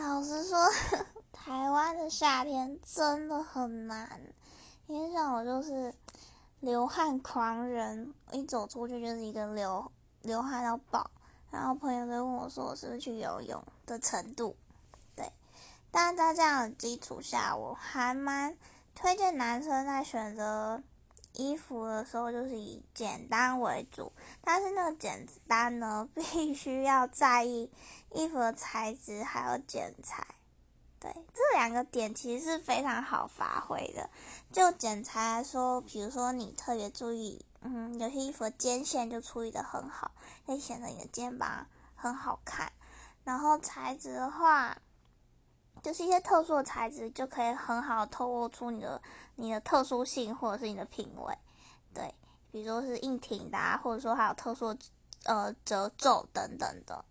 老实说，台湾的夏天真的很难，因为像我就是流汗狂人，一走出去就是一个流流汗到爆，然后朋友都问我说我是不是去游泳的程度，对，但在这样的基础下，我还蛮推荐男生在选择。衣服的时候就是以简单为主，但是那个简单呢，必须要在意衣服的材质还有剪裁。对，这两个点其实是非常好发挥的。就剪裁来说，比如说你特别注意，嗯，有些衣服的肩线就处理的很好，会显得你的肩膀很好看。然后材质的话，就是一些特殊的材质，就可以很好透露出你的你的特殊性或者是你的品味，对，比如说是硬挺的，啊或者说还有特殊呃褶皱等等的，